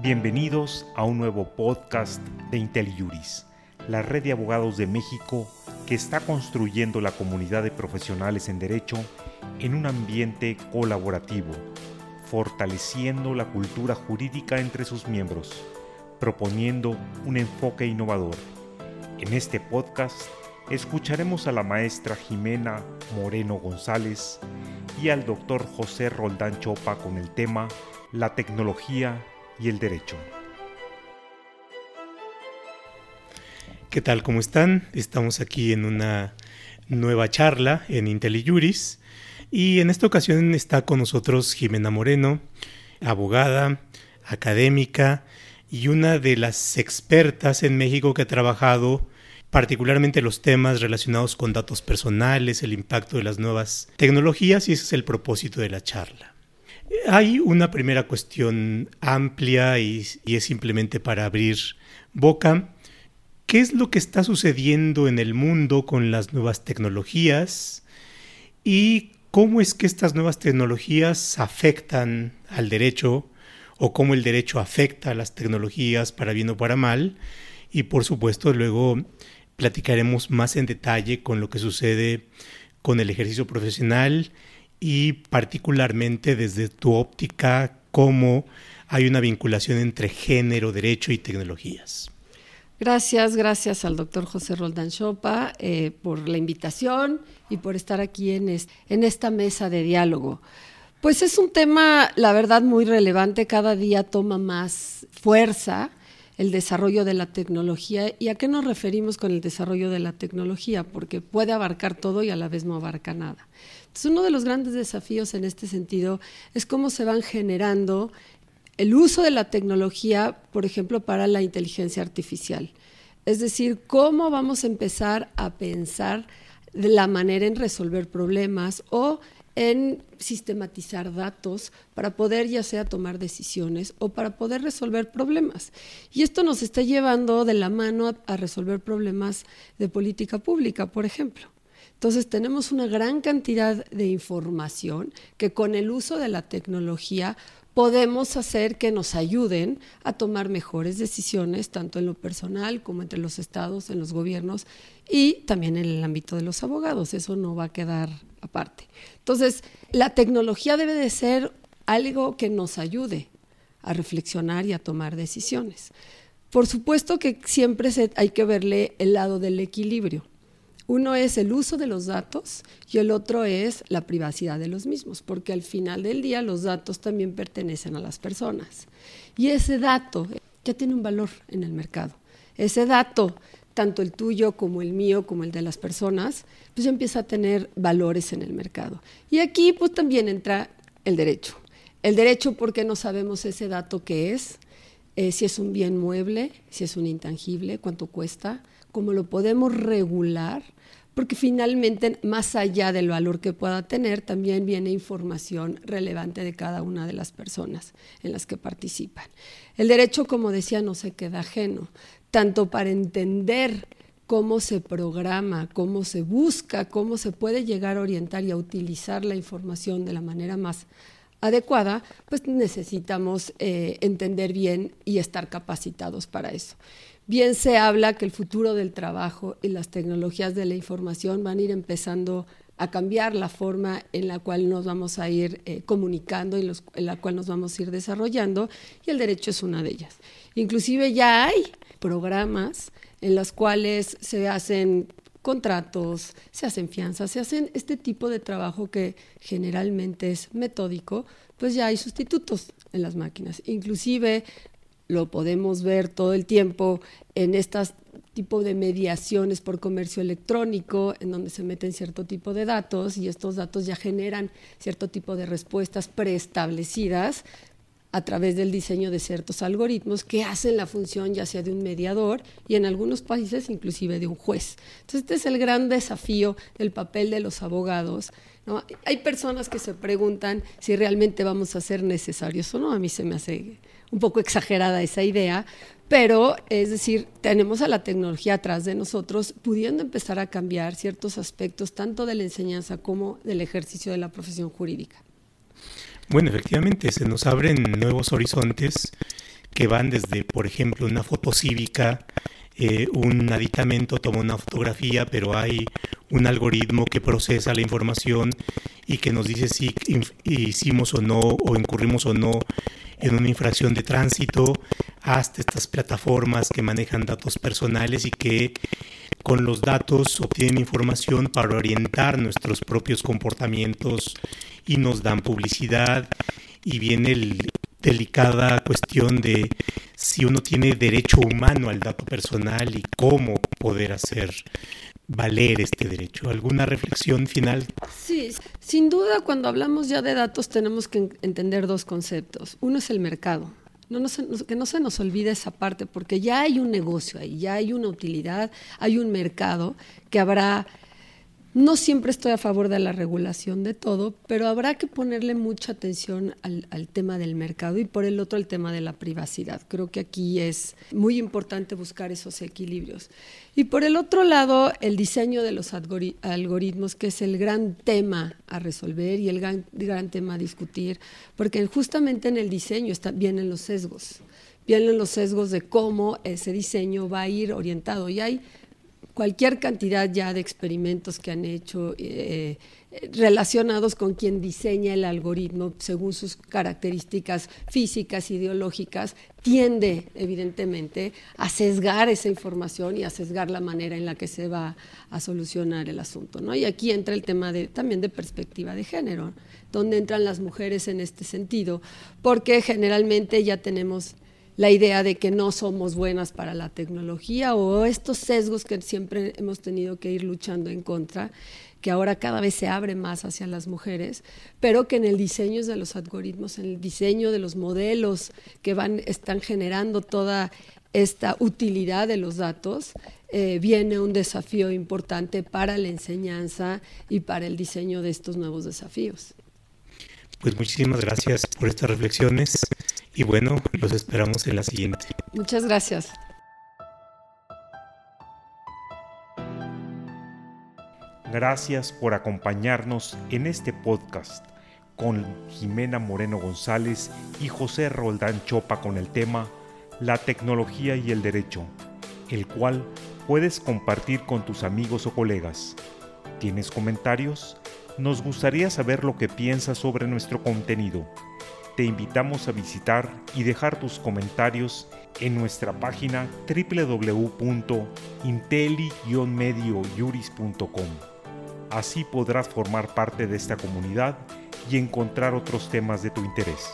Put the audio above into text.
Bienvenidos a un nuevo podcast de IntelliJuris, la red de abogados de México que está construyendo la comunidad de profesionales en derecho en un ambiente colaborativo, fortaleciendo la cultura jurídica entre sus miembros, proponiendo un enfoque innovador. En este podcast escucharemos a la maestra Jimena Moreno González y al doctor José Roldán Chopa con el tema La tecnología y el derecho. ¿Qué tal? ¿Cómo están? Estamos aquí en una nueva charla en IntelliJuris y en esta ocasión está con nosotros Jimena Moreno, abogada, académica y una de las expertas en México que ha trabajado particularmente los temas relacionados con datos personales, el impacto de las nuevas tecnologías y ese es el propósito de la charla. Hay una primera cuestión amplia y, es simplemente para abrir boca. ¿Qué es lo que está sucediendo en el mundo con las nuevas tecnologías? ¿Y cómo es que estas nuevas tecnologías afectan al derecho? ¿O cómo el derecho afecta a las tecnologías para bien o para mal? Y por supuesto luego platicaremos más en detalle con lo que sucede con el ejercicio profesional y particularmente desde tu óptica, cómo hay una vinculación entre género, derecho y tecnologías. Gracias, gracias al doctor José Roldán Chopa eh, por la invitación y por estar aquí en, en esta mesa de diálogo. Pues es un tema, la verdad, muy relevante, cada día toma más fuerza el desarrollo de la tecnología. ¿Y a qué nos referimos con el desarrollo de la tecnología? Porque puede abarcar todo y a la vez no abarca nada. Uno de los grandes desafíos en este sentido es cómo se van generando el uso de la tecnología, por ejemplo, para la inteligencia artificial. Es decir, cómo vamos a empezar a pensar de la manera en resolver problemas o en sistematizar datos para poder ya sea tomar decisiones o para poder resolver problemas. Y esto nos está llevando de la mano a, resolver problemas de política pública, por ejemplo. Entonces tenemos una gran cantidad de información que con el uso de la tecnología podemos hacer que nos ayuden a tomar mejores decisiones, tanto en lo personal como entre los estados, en los gobiernos y también en el ámbito de los abogados. Eso no va a quedar aparte. Entonces, la tecnología debe de ser algo que nos ayude a reflexionar y a tomar decisiones. Por supuesto que siempre hay que verle el lado del equilibrio. Uno es el uso de los datos y el otro es la privacidad de los mismos, porque al final del día los datos también pertenecen a las personas. Y ese dato ya tiene un valor en el mercado. Ese dato tanto el tuyo como el mío, como el de las personas, pues ya empieza a tener valores en el mercado. Y aquí pues también entra el derecho. El derecho porque no sabemos ese dato que es, eh, si es un bien mueble, si es un intangible, cuánto cuesta, cómo lo podemos regular, porque finalmente, más allá del valor que pueda tener, también viene información relevante de cada una de las personas en las que participan. El derecho, como decía, no se queda ajeno tanto para entender cómo se programa, cómo se busca, cómo se puede llegar a orientar y a utilizar la información de la manera más adecuada, pues necesitamos eh, entender bien y estar capacitados para eso. Bien se habla que el futuro del trabajo y las tecnologías de la información van a ir empezando a cambiar la forma en la cual nos vamos a ir eh, comunicando y en la cual nos vamos a ir desarrollando, y el derecho es una de ellas. Inclusive ya hay programas en los cuales se hacen contratos, se hacen fianzas, se hacen este tipo de trabajo que generalmente es metódico, pues ya hay sustitutos en las máquinas. Inclusive lo podemos ver todo el tiempo en estas tipo de mediaciones por comercio electrónico, en donde se meten cierto tipo de datos y estos datos ya generan cierto tipo de respuestas preestablecidas a través del diseño de ciertos algoritmos que hacen la función ya sea de un mediador y en algunos países inclusive de un juez. Entonces este es el gran desafío del papel de los abogados. Hay personas que se preguntan si realmente vamos a ser necesarios o no. A mí se me hace un poco exagerada esa idea, pero es decir, tenemos a la tecnología atrás de nosotros pudiendo empezar a cambiar ciertos aspectos tanto de la enseñanza como del ejercicio de la profesión jurídica. Bueno, efectivamente, se nos abren nuevos horizontes que van desde, por ejemplo, una foto cívica, eh, un aditamento toma una fotografía, pero hay un algoritmo que procesa la información y que nos dice si hicimos o no, o incurrimos o no en una infracción de tránsito, hasta estas plataformas que manejan datos personales y que con los datos obtienen información para orientar nuestros propios comportamientos y nos dan publicidad y viene el delicada cuestión de si uno tiene derecho humano al dato personal y cómo poder hacer valer este derecho. ¿Alguna reflexión final? Sí, sin duda cuando hablamos ya de datos tenemos que entender dos conceptos. Uno es el mercado. No, que no se nos olvide esa parte, porque ya hay un negocio ahí, ya hay una utilidad, hay un mercado que habrá no siempre estoy a favor de la regulación de todo, pero habrá que ponerle mucha atención al, tema del mercado y por el otro el tema de la privacidad. Creo que aquí es muy importante buscar esos equilibrios. Y por el otro lado, el diseño de los algoritmos, que es el gran tema a resolver y el gran, tema a discutir, porque justamente en el diseño vienen los sesgos, vienen los sesgos de cómo ese diseño va a ir orientado. Y hay cualquier cantidad ya de experimentos que han hecho eh, relacionados con quien diseña el algoritmo según sus características físicas, ideológicas, tiende evidentemente a sesgar esa información y a sesgar la manera en la que se va a solucionar el asunto. ¿no? Y aquí entra el tema de, también de perspectiva de género, donde entran las mujeres en este sentido, porque generalmente ya tenemos la idea de que no somos buenas para la tecnología o estos sesgos que siempre hemos tenido que ir luchando en contra, que ahora cada vez se abre más hacia las mujeres, pero que en el diseño de los algoritmos, en el diseño de los modelos que van, están generando toda esta utilidad de los datos, eh, viene un desafío importante para la enseñanza y para el diseño de estos nuevos desafíos. Pues muchísimas gracias por estas reflexiones y bueno, los esperamos en la siguiente. Muchas gracias. Gracias por acompañarnos en este podcast con Jimena Moreno González y José Roldán Chopa con el tema La tecnología y el derecho, el cual puedes compartir con tus amigos o colegas. ¿Tienes comentarios? Nos gustaría saber lo que piensas sobre nuestro contenido. Te invitamos a visitar y dejar tus comentarios en nuestra página www.inteli-mediojuris.com. Así podrás formar parte de esta comunidad y encontrar otros temas de tu interés.